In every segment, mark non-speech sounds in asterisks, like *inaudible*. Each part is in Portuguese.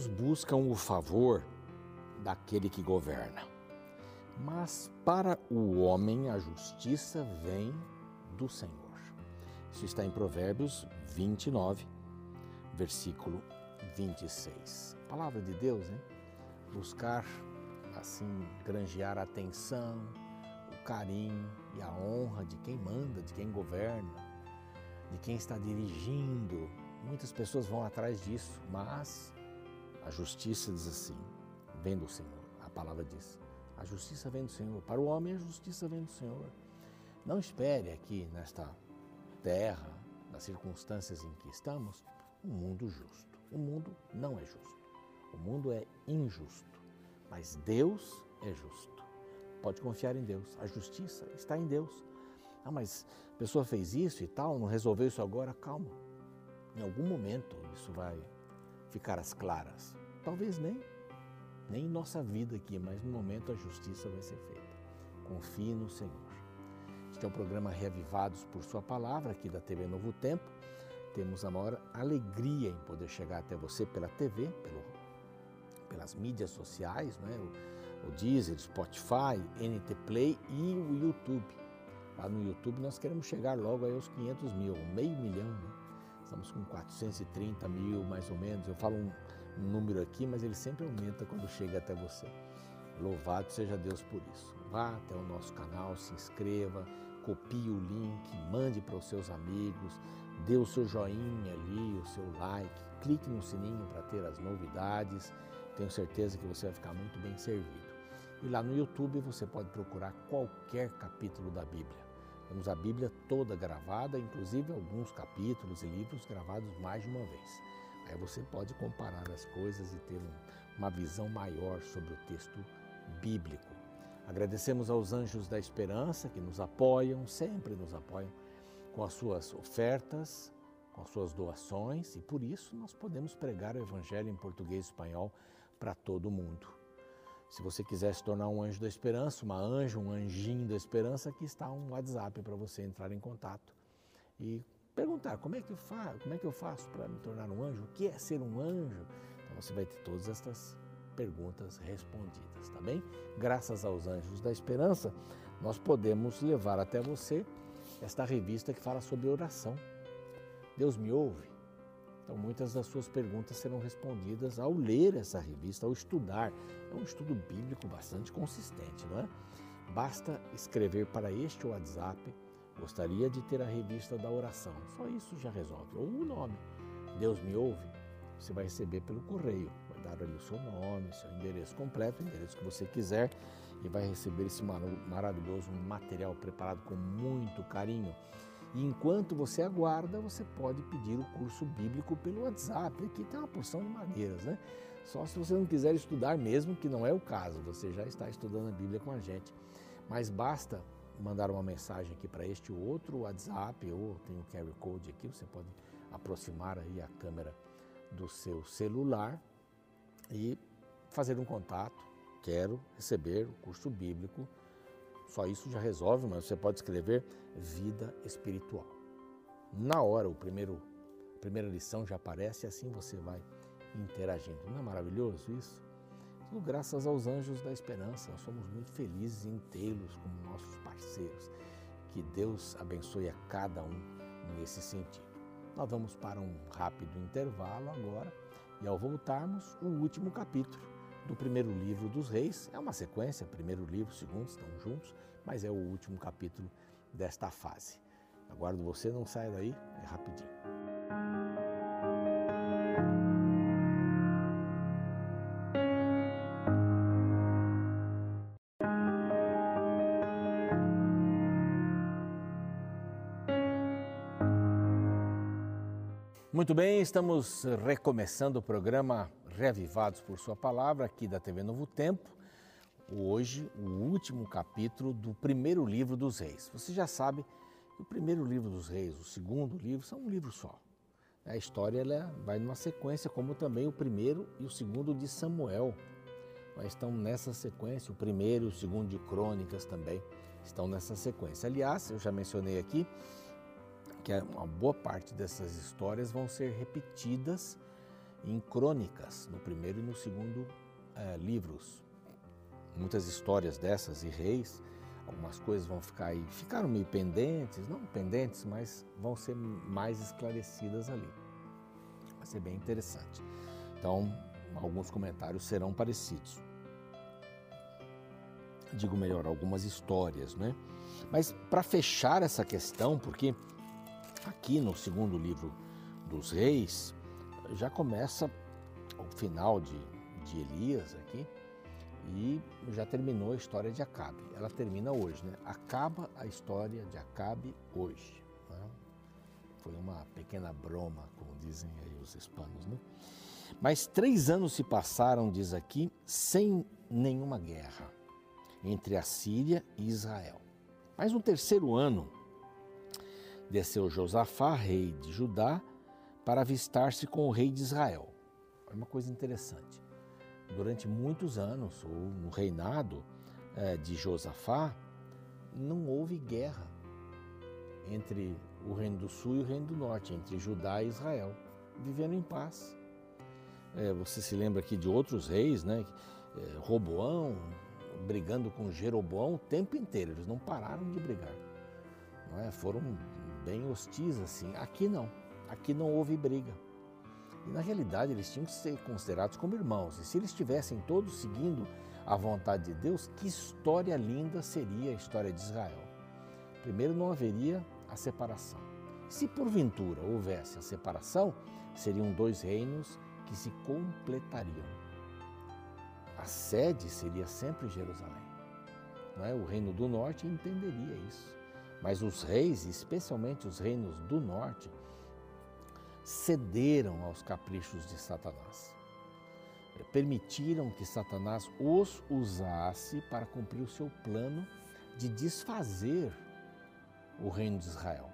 Muitos buscam o favor daquele que governa, mas para o homem a justiça vem do Senhor. Isso está em Provérbios 29, versículo 26. Palavra de Deus, hein? Buscar, assim, granjear a atenção, o carinho e a honra de quem manda, de quem governa, de quem está dirigindo. Muitas pessoas vão atrás disso, mas a justiça diz assim: vem do Senhor. A palavra diz: a justiça vem do Senhor. Para o homem, a justiça vem do Senhor. Não espere aqui nesta terra, nas circunstâncias em que estamos, um mundo justo. O mundo não é justo. O mundo é injusto. Mas Deus é justo. Pode confiar em Deus. A justiça está em Deus. Ah, mas a pessoa fez isso e tal, não resolveu isso agora. Calma. Em algum momento isso vai ficar às claras. Talvez nem, nem em nossa vida aqui, mas no momento a justiça vai ser feita. Confie no Senhor. Este é o programa Reavivados por Sua Palavra, aqui da TV Novo Tempo. Temos a maior alegria em poder chegar até você pela TV, pelo, pelas mídias sociais, né? o, o Deezer, Spotify, NT Play e o YouTube. Lá no YouTube nós queremos chegar logo aos 500 mil, meio milhão. Né? Estamos com 430 mil mais ou menos. Eu falo um, um número aqui, mas ele sempre aumenta quando chega até você. Louvado seja Deus por isso. Vá até o nosso canal, se inscreva, copie o link, mande para os seus amigos, dê o seu joinha ali, o seu like, clique no sininho para ter as novidades. Tenho certeza que você vai ficar muito bem servido. E lá no YouTube você pode procurar qualquer capítulo da Bíblia. Temos a Bíblia toda gravada, inclusive alguns capítulos e livros gravados mais de uma vez. Aí você pode comparar as coisas e ter uma visão maior sobre o texto bíblico. Agradecemos aos anjos da esperança que nos apoiam, sempre nos apoiam com as suas ofertas, com as suas doações e por isso nós podemos pregar o Evangelho em português e espanhol para todo mundo. Se você quiser se tornar um anjo da esperança, uma anjo, um anjinho da esperança, aqui está um WhatsApp para você entrar em contato e perguntar como é que eu faço, como é que eu faço para me tornar um anjo, o que é ser um anjo. Então você vai ter todas estas perguntas respondidas, tá bem? Graças aos anjos da esperança, nós podemos levar até você esta revista que fala sobre oração. Deus me ouve? Então, muitas das suas perguntas serão respondidas ao ler essa revista, ao estudar. É um estudo bíblico bastante consistente, não é? Basta escrever para este WhatsApp, gostaria de ter a revista da oração. Só isso já resolve. Ou o nome, Deus me ouve, você vai receber pelo correio. Vai dar ali o seu nome, seu endereço completo, o endereço que você quiser e vai receber esse maravilhoso material preparado com muito carinho. E enquanto você aguarda, você pode pedir o curso bíblico pelo WhatsApp. Aqui tem uma porção de maneiras, né? Só se você não quiser estudar mesmo, que não é o caso, você já está estudando a Bíblia com a gente. Mas basta mandar uma mensagem aqui para este outro WhatsApp, ou tem o QR Code aqui, você pode aproximar aí a câmera do seu celular e fazer um contato. Quero receber o curso bíblico. Só isso já resolve, mas você pode escrever vida espiritual. Na hora, o primeiro, a primeira lição já aparece e assim você vai interagindo. Não é maravilhoso isso? Tudo graças aos anjos da esperança. Nós somos muito felizes em tê-los como nossos parceiros. Que Deus abençoe a cada um nesse sentido. Nós vamos para um rápido intervalo agora e ao voltarmos, o último capítulo do primeiro livro dos reis. É uma sequência, primeiro livro, segundo, estão juntos, mas é o último capítulo desta fase. Aguardo você, não saia daí, é rapidinho. Muito bem, estamos recomeçando o programa Reavivados por Sua Palavra, aqui da TV Novo Tempo. Hoje, o último capítulo do primeiro livro dos reis. Você já sabe que o primeiro livro dos reis, o segundo livro, são um livro só. A história ela vai numa sequência, como também o primeiro e o segundo de Samuel. Mas estão nessa sequência, o primeiro e o segundo de Crônicas também estão nessa sequência. Aliás, eu já mencionei aqui que uma boa parte dessas histórias vão ser repetidas em crônicas, no primeiro e no segundo é, livros. Muitas histórias dessas e reis, algumas coisas vão ficar aí, ficaram meio pendentes, não pendentes, mas vão ser mais esclarecidas ali. Vai ser bem interessante. Então, alguns comentários serão parecidos. Digo melhor, algumas histórias, né? Mas para fechar essa questão, porque aqui no segundo livro dos Reis já começa o final de, de Elias aqui e já terminou a história de Acabe. Ela termina hoje, né? Acaba a história de Acabe hoje. Né? Foi uma pequena broma, como dizem aí os hispanos, né? Mas três anos se passaram, diz aqui, sem nenhuma guerra entre a Síria e Israel. Mas no terceiro ano, desceu Josafá, rei de Judá, para avistar-se com o rei de Israel. É uma coisa interessante. Durante muitos anos, ou no reinado é, de Josafá, não houve guerra entre o reino do sul e o reino do norte, entre Judá e Israel, vivendo em paz. É, você se lembra aqui de outros reis, né? É, Roboão brigando com Jeroboão o tempo inteiro, eles não pararam de brigar. Não é? Foram bem hostis assim. Aqui não, aqui não houve briga. E na realidade eles tinham que ser considerados como irmãos. E se eles estivessem todos seguindo a vontade de Deus, que história linda seria a história de Israel. Primeiro, não haveria a separação. Se porventura houvesse a separação, seriam dois reinos que se completariam. A sede seria sempre Jerusalém. Não é? O reino do norte entenderia isso. Mas os reis, especialmente os reinos do norte, cederam aos caprichos de Satanás. Permitiram que Satanás os usasse para cumprir o seu plano de desfazer o reino de Israel.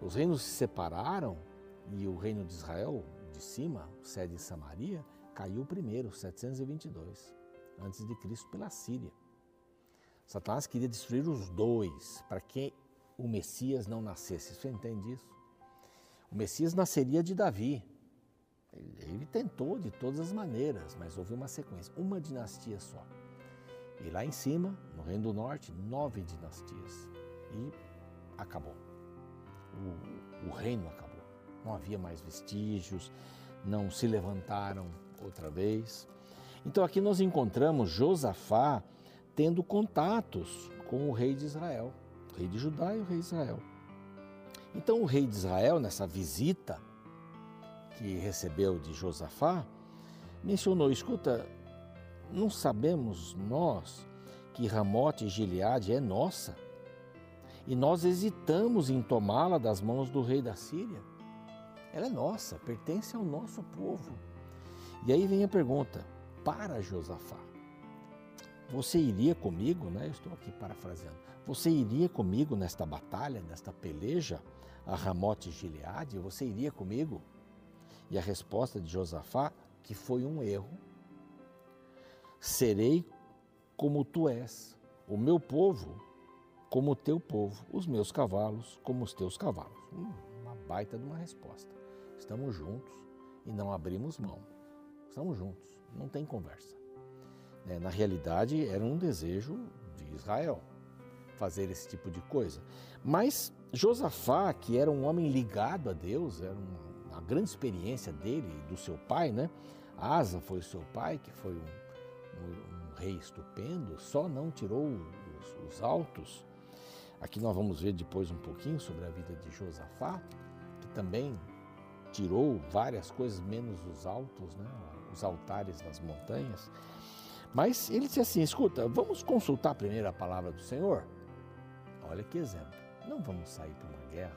Os reinos se separaram e o reino de Israel, de cima, sede em Samaria, caiu primeiro, 722 antes de Cristo pela Síria. Satanás queria destruir os dois para que o Messias não nascesse. Você entende isso? O Messias nasceria de Davi. Ele tentou de todas as maneiras, mas houve uma sequência, uma dinastia só. E lá em cima, no Reino do Norte, nove dinastias. E acabou. O, o reino acabou. Não havia mais vestígios, não se levantaram outra vez. Então aqui nós encontramos Josafá tendo contatos com o rei de Israel, o rei de Judá e o rei de Israel. Então o rei de Israel, nessa visita que recebeu de Josafá, mencionou: escuta, não sabemos nós que Ramote e Gileade é nossa? E nós hesitamos em tomá-la das mãos do rei da Síria? Ela é nossa, pertence ao nosso povo. E aí vem a pergunta para Josafá: Você iria comigo, né? Eu estou aqui parafraseando. Você iria comigo nesta batalha, nesta peleja? A Ramote Gileade, você iria comigo? E a resposta de Josafá, que foi um erro, serei como tu és, o meu povo como o teu povo, os meus cavalos como os teus cavalos. Hum, uma baita de uma resposta. Estamos juntos e não abrimos mão. Estamos juntos, não tem conversa. É, na realidade, era um desejo de Israel fazer esse tipo de coisa. Mas Josafá, que era um homem ligado a Deus, era uma, grande experiência dele e do seu pai, né? Asa foi seu pai, que foi um, um, um rei estupendo, só não tirou os, os altos. Aqui nós vamos ver depois um pouquinho sobre a vida de Josafá, que também tirou várias coisas, menos os altos, né? os altares das montanhas. Mas ele disse assim: escuta, vamos consultar primeiro a palavra do Senhor? Olha que exemplo. Não vamos sair para uma guerra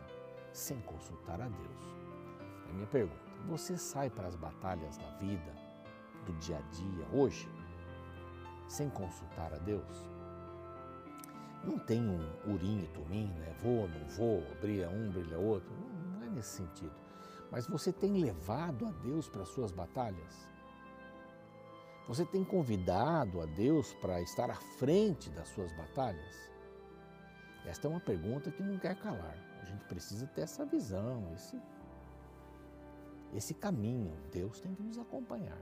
sem consultar a Deus. É a minha pergunta: você sai para as batalhas da vida, do dia a dia, hoje, sem consultar a Deus? Não tem um urim e tumim, né? Vou, não vou, brilha um, brilha outro. Não é nesse sentido. Mas você tem levado a Deus para as suas batalhas? Você tem convidado a Deus para estar à frente das suas batalhas? Esta é uma pergunta que não quer calar. A gente precisa ter essa visão, esse, esse caminho. Deus tem que nos acompanhar.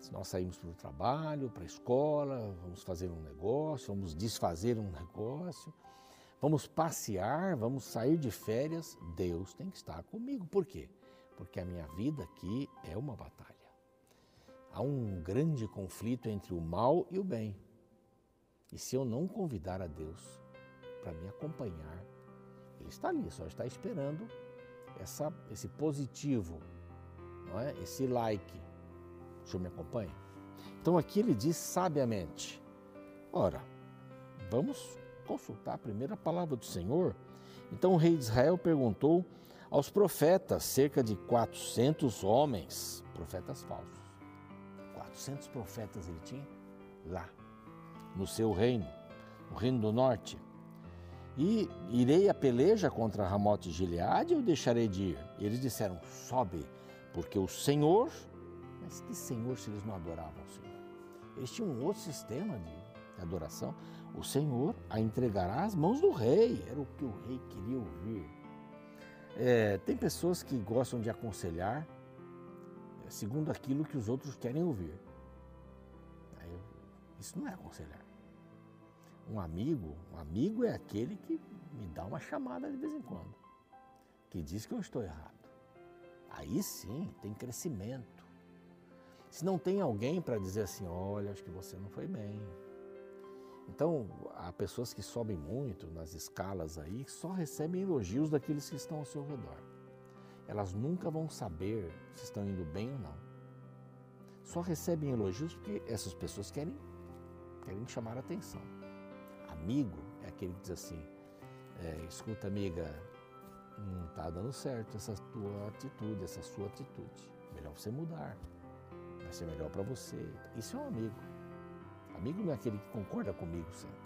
Se nós saímos para o trabalho, para a escola, vamos fazer um negócio, vamos desfazer um negócio, vamos passear, vamos sair de férias, Deus tem que estar comigo. Por quê? Porque a minha vida aqui é uma batalha. Há um grande conflito entre o mal e o bem. E se eu não convidar a Deus para me acompanhar, Ele está ali, só está esperando essa, esse positivo, não é? esse like. O senhor me acompanha? Então aqui ele diz sabiamente: ora, vamos consultar a primeira palavra do Senhor. Então o rei de Israel perguntou aos profetas, cerca de 400 homens, profetas falsos. 400 profetas ele tinha lá, no seu reino, no reino do norte. E irei a peleja contra Ramote e Gileade ou deixarei de ir? E eles disseram: sobe, porque o Senhor. Mas que Senhor se eles não adoravam o Senhor? Eles tinham um outro sistema de adoração. O Senhor a entregará às mãos do rei. Era o que o rei queria ouvir. É, tem pessoas que gostam de aconselhar segundo aquilo que os outros querem ouvir. Isso não é aconselhar. Um amigo, um amigo é aquele que me dá uma chamada de vez em quando, que diz que eu estou errado. Aí sim, tem crescimento. Se não tem alguém para dizer assim, olha, acho que você não foi bem. Então, há pessoas que sobem muito nas escalas aí, só recebem elogios daqueles que estão ao seu redor. Elas nunca vão saber se estão indo bem ou não. Só recebem elogios porque essas pessoas querem, querem chamar a atenção. Amigo é aquele que diz assim: é, escuta, amiga, não está dando certo essa tua atitude, essa sua atitude. Melhor você mudar. Vai ser melhor para você. Isso é um amigo. Amigo não é aquele que concorda comigo sempre.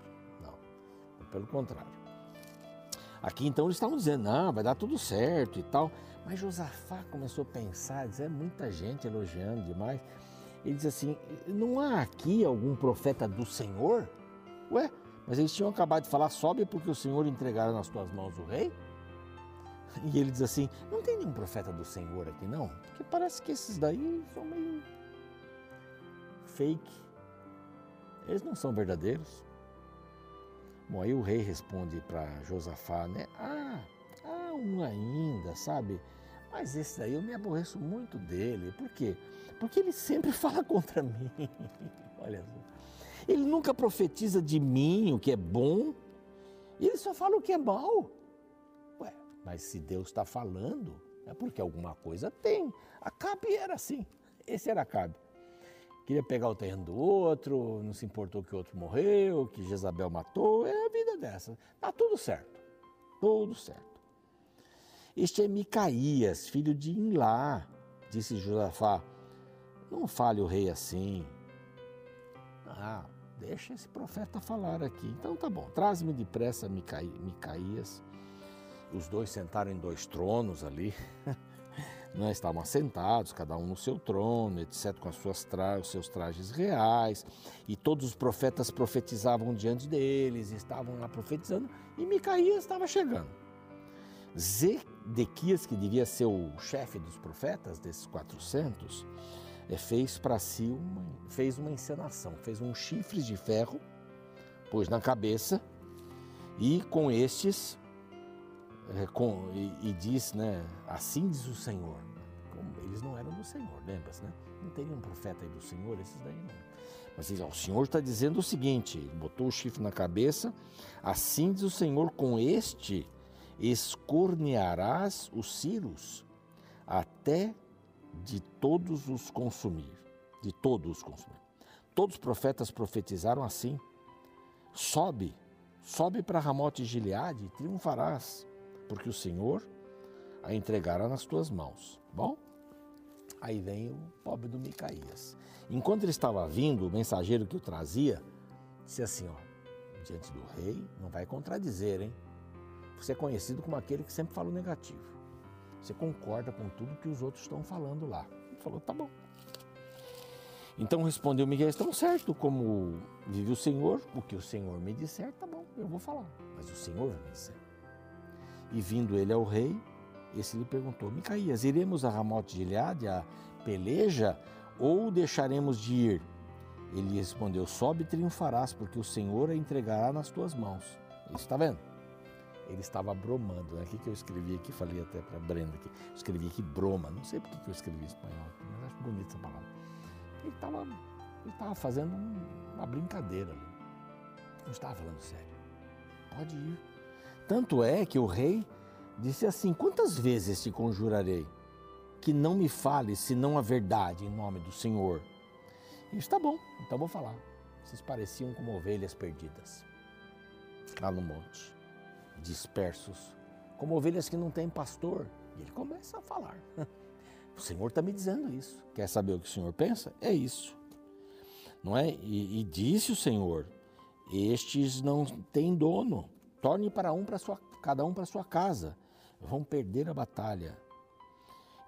Não. Pelo contrário. Aqui então eles estavam dizendo, não, vai dar tudo certo e tal. Mas Josafá começou a pensar, dizer, é muita gente elogiando demais. Ele diz assim: não há aqui algum profeta do Senhor? Ué, mas eles tinham acabado de falar, sobe porque o Senhor entregará nas tuas mãos o rei? E ele diz assim: não tem nenhum profeta do Senhor aqui, não? Porque parece que esses daí são meio fake. Eles não são verdadeiros. Bom, aí o rei responde para Josafá, né? Ah, há um ainda, sabe? Mas esse daí eu me aborreço muito dele. Por quê? Porque ele sempre *laughs* fala contra mim. Olha só. Ele nunca profetiza de mim o que é bom, ele só fala o que é mal. Ué, mas se Deus está falando, é porque alguma coisa tem. Acabe era assim. Esse era Acabe. Queria pegar o terreno do outro, não se importou que o outro morreu, que Jezabel matou. É a vida dessa. Tá tudo certo. Tudo certo. Este é Micaías, filho de Inlá, disse Josafá. Não fale o rei assim. Ah, Deixa esse profeta falar aqui. Então tá bom, traz-me depressa Micaías. Os dois sentaram em dois tronos ali. *laughs* Não estavam assentados, cada um no seu trono, etc., com as suas tra os seus trajes reais, e todos os profetas profetizavam diante deles, estavam lá profetizando, e Micaías estava chegando. Zedequias, que devia ser o chefe dos profetas, desses 400, é, fez para si uma, fez uma encenação, fez um chifre de ferro, pôs na cabeça e com estes é, com, e, e, diz, né, assim diz o Senhor. Eles não eram do Senhor, lembra-se, né? Não teria um profeta aí do Senhor, esses daí não. Mas o Senhor está dizendo o seguinte: botou o chifre na cabeça, assim diz o Senhor, com este escornearás os ciros até de todos os consumir, de todos os consumir. Todos os profetas profetizaram assim: sobe, sobe para Ramote e Gileade e triunfarás, porque o Senhor a entregará nas tuas mãos. Bom, aí vem o pobre do Micaías. Enquanto ele estava vindo, o mensageiro que o trazia disse assim: ó, diante do rei, não vai contradizer, hein? Você é conhecido como aquele que sempre fala o negativo. Você concorda com tudo que os outros estão falando lá. Ele falou, tá bom. Então respondeu Miguel, estão certo como vive o Senhor, o que o Senhor me disser, tá bom, eu vou falar. Mas o Senhor vai me dizer. E vindo ele ao rei, esse lhe perguntou: Micaías, iremos a Ramote de Gileade, a peleja, ou deixaremos de ir? Ele respondeu: Sobe e triunfarás, porque o Senhor a entregará nas tuas mãos. Isso está vendo? Ele estava bromando. Né? O que, que eu escrevi aqui? Falei até para Brenda aqui. Eu escrevi aqui broma. Não sei por que eu escrevi em espanhol, mas acho bonita essa palavra. Ele estava ele estava fazendo uma brincadeira ali. Não estava falando sério. Pode ir. Tanto é que o rei disse assim: Quantas vezes te conjurarei que não me fales senão a verdade em nome do Senhor? E está bom, então vou falar. Vocês pareciam como ovelhas perdidas lá no monte, dispersos, como ovelhas que não têm pastor. E ele começa a falar. *laughs* O Senhor está me dizendo isso. Quer saber o que o Senhor pensa? É isso. Não é? E, e disse o Senhor: Estes não têm dono. Torne para um para sua, cada um para sua casa. Vão perder a batalha.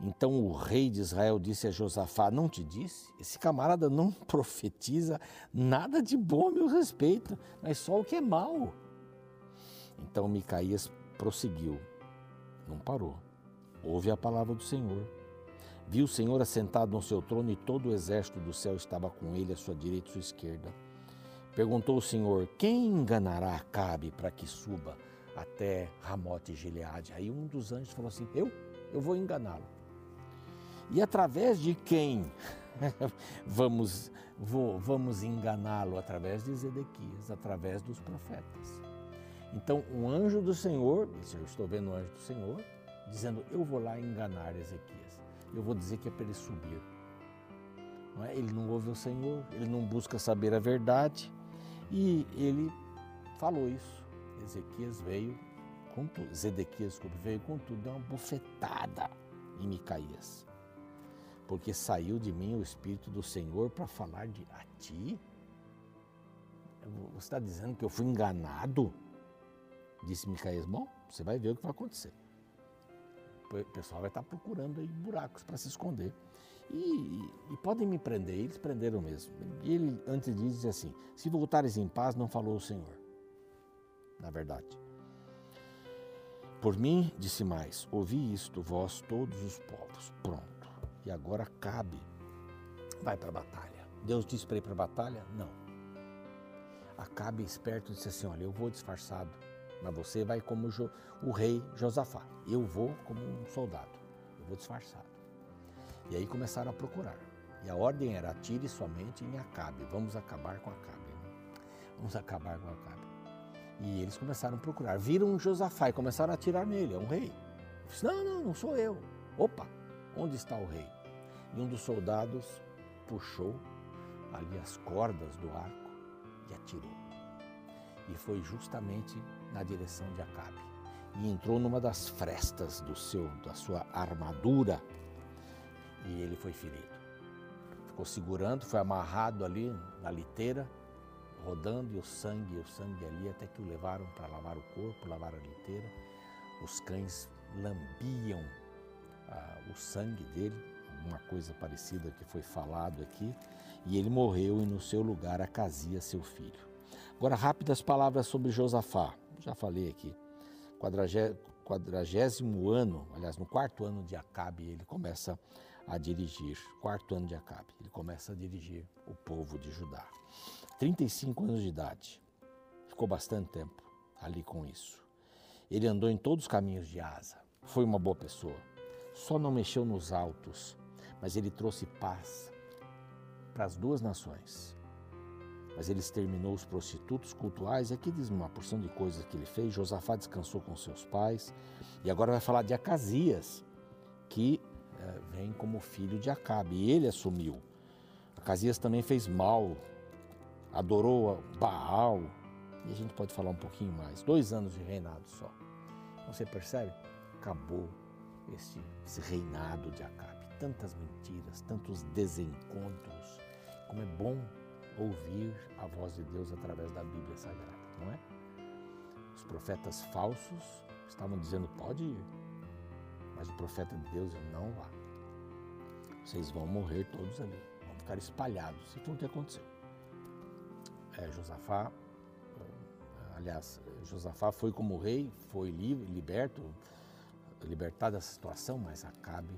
Então o rei de Israel disse a Josafá: Não te disse? Esse camarada não *laughs* profetiza nada de bom a meu respeito, mas só o que é mal. Então Micaías prosseguiu, não parou. Ouve a palavra do Senhor. Viu o Senhor assentado no seu trono e todo o exército do céu estava com ele à sua direita e à sua esquerda. Perguntou o Senhor: Quem enganará Acabe para que suba até Ramote e Gileade? Aí um dos anjos falou assim: Eu? Eu vou enganá-lo. E através de quem *laughs* vamos, vamos enganá-lo? Através de Zedequias, através dos profetas. Então, um anjo do Senhor, eu estou vendo o anjo do Senhor, dizendo: Eu vou lá enganar Ezequias eu vou dizer que é para ele subir. Não é? Ele não ouve o Senhor, ele não busca saber a verdade e ele falou isso. Ezequias veio com tudo, Zedequias desculpa, veio com tudo, deu uma bufetada em Micaías. Porque saiu de mim o Espírito do Senhor para falar de a ti. Você está dizendo que eu fui enganado? Disse Micaías. Bom, você vai ver o que vai acontecer o pessoal vai estar procurando aí buracos para se esconder. E, e, e, podem me prender, eles prenderam mesmo. E ele, antes disso, assim: Se voltares em paz, não falou o Senhor. Na verdade. Por mim, disse mais: Ouvi isto, vós todos os povos. Pronto. E agora cabe. Vai para a batalha. Deus disse para ir para a batalha? Não. Acabe esperto disse assim: Olha, eu vou disfarçado mas você vai como o rei Josafá. Eu vou como um soldado. Eu vou disfarçado. E aí começaram a procurar. E a ordem era atire somente em Acabe. Vamos acabar com Acabe. Né? Vamos acabar com Acabe. E eles começaram a procurar. Viram Josafá e começaram a atirar nele. É um rei. Disse, não, não, não sou eu. Opa, onde está o rei? E um dos soldados puxou ali as cordas do arco e atirou. E foi justamente na direção de Acabe e entrou numa das frestas do seu, da sua armadura e ele foi ferido. Ficou segurando, foi amarrado ali na liteira, rodando e o sangue, o sangue ali, até que o levaram para lavar o corpo, lavar a liteira. Os cães lambiam ah, o sangue dele, uma coisa parecida que foi falado aqui, e ele morreu e no seu lugar Acazia, seu filho. Agora, rápidas palavras sobre Josafá. Já falei aqui, quadragésimo ano, aliás, no quarto ano de Acabe, ele começa a dirigir, quarto ano de Acabe, ele começa a dirigir o povo de Judá. 35 anos de idade, ficou bastante tempo ali com isso. Ele andou em todos os caminhos de Asa, foi uma boa pessoa, só não mexeu nos altos, mas ele trouxe paz para as duas nações mas ele exterminou os prostitutos cultuais. E aqui diz uma porção de coisas que ele fez. Josafá descansou com seus pais. E agora vai falar de Acasias, que é, vem como filho de Acabe. E ele assumiu. Acasias também fez mal, adorou Baal. E a gente pode falar um pouquinho mais. Dois anos de reinado só. Você percebe? Acabou esse, esse reinado de Acabe. Tantas mentiras, tantos desencontros. Como é bom ouvir a voz de Deus através da Bíblia Sagrada, não é? Os profetas falsos estavam dizendo: pode ir, mas o profeta de Deus não vá. Vocês vão morrer todos ali, vão ficar espalhados. E foi o que aconteceu. É, Josafá, aliás, Josafá foi como rei, foi livre, liberto, libertar dessa situação, mas Acabe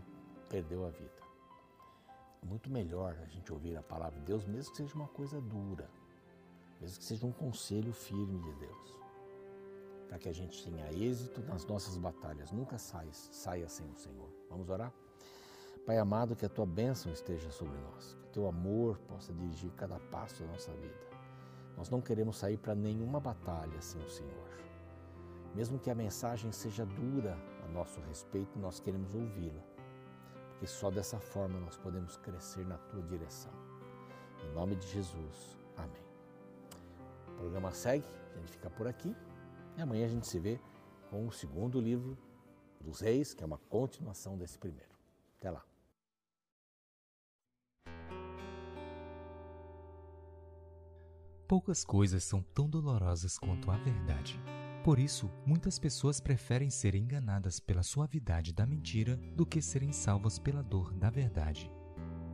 perdeu a vida. Muito melhor a gente ouvir a palavra de Deus, mesmo que seja uma coisa dura, mesmo que seja um conselho firme de Deus, para que a gente tenha êxito nas nossas batalhas. Nunca saia, saia sem o Senhor. Vamos orar? Pai amado, que a tua bênção esteja sobre nós, que o teu amor possa dirigir cada passo da nossa vida. Nós não queremos sair para nenhuma batalha sem o Senhor. Mesmo que a mensagem seja dura a nosso respeito, nós queremos ouvi-la, porque só dessa forma nós podemos crescer na tua direção. Em nome de Jesus, amém. O programa segue, a gente fica por aqui e amanhã a gente se vê com o segundo livro dos Reis, que é uma continuação desse primeiro. Até lá. Poucas coisas são tão dolorosas quanto a verdade. Por isso, muitas pessoas preferem ser enganadas pela suavidade da mentira do que serem salvas pela dor da verdade.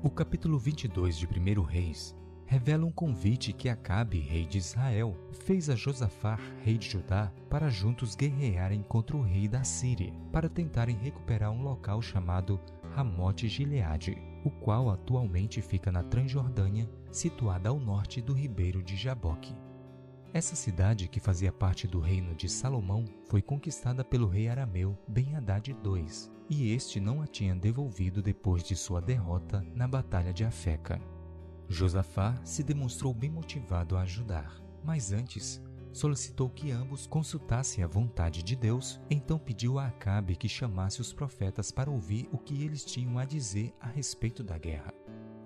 O capítulo 22 de 1 Reis revela um convite que Acabe, rei de Israel, fez a Josafá, rei de Judá, para juntos guerrearem contra o rei da Síria, para tentarem recuperar um local chamado Ramote Gileade, o qual atualmente fica na Transjordânia, situada ao norte do ribeiro de Jaboque. Essa cidade, que fazia parte do reino de Salomão, foi conquistada pelo rei arameu Ben-Hadad II, e este não a tinha devolvido depois de sua derrota na Batalha de Afeca. Josafá se demonstrou bem motivado a ajudar, mas antes solicitou que ambos consultassem a vontade de Deus, então pediu a Acabe que chamasse os profetas para ouvir o que eles tinham a dizer a respeito da guerra.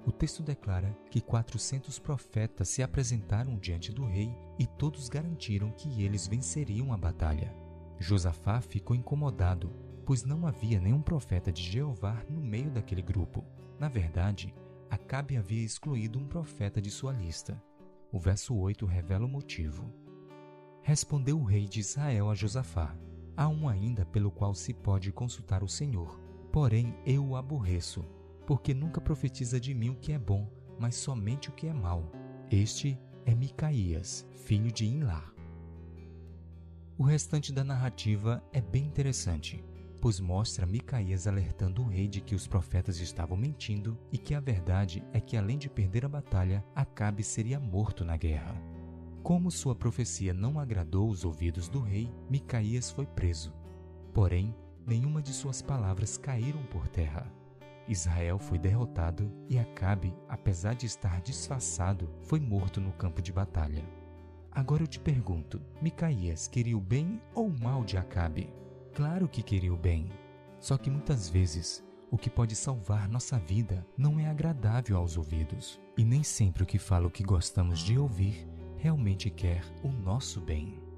O texto declara que 400 profetas se apresentaram diante do rei e todos garantiram que eles venceriam a batalha. Josafá ficou incomodado, pois não havia nenhum profeta de Jeová no meio daquele grupo. Na verdade, Acabe havia excluído um profeta de sua lista. O verso 8 revela o motivo. Respondeu o rei de Israel a Josafá: Há um ainda pelo qual se pode consultar o Senhor, porém eu o aborreço porque nunca profetiza de mim o que é bom, mas somente o que é mal. Este é Micaías, filho de Inlá. O restante da narrativa é bem interessante, pois mostra Micaías alertando o rei de que os profetas estavam mentindo e que a verdade é que além de perder a batalha, Acabe seria morto na guerra. Como sua profecia não agradou os ouvidos do rei, Micaías foi preso. Porém, nenhuma de suas palavras caíram por terra. Israel foi derrotado e Acabe, apesar de estar disfarçado, foi morto no campo de batalha. Agora eu te pergunto: Micaías queria o bem ou o mal de Acabe? Claro que queria o bem. Só que muitas vezes o que pode salvar nossa vida não é agradável aos ouvidos, e nem sempre o que fala o que gostamos de ouvir realmente quer o nosso bem.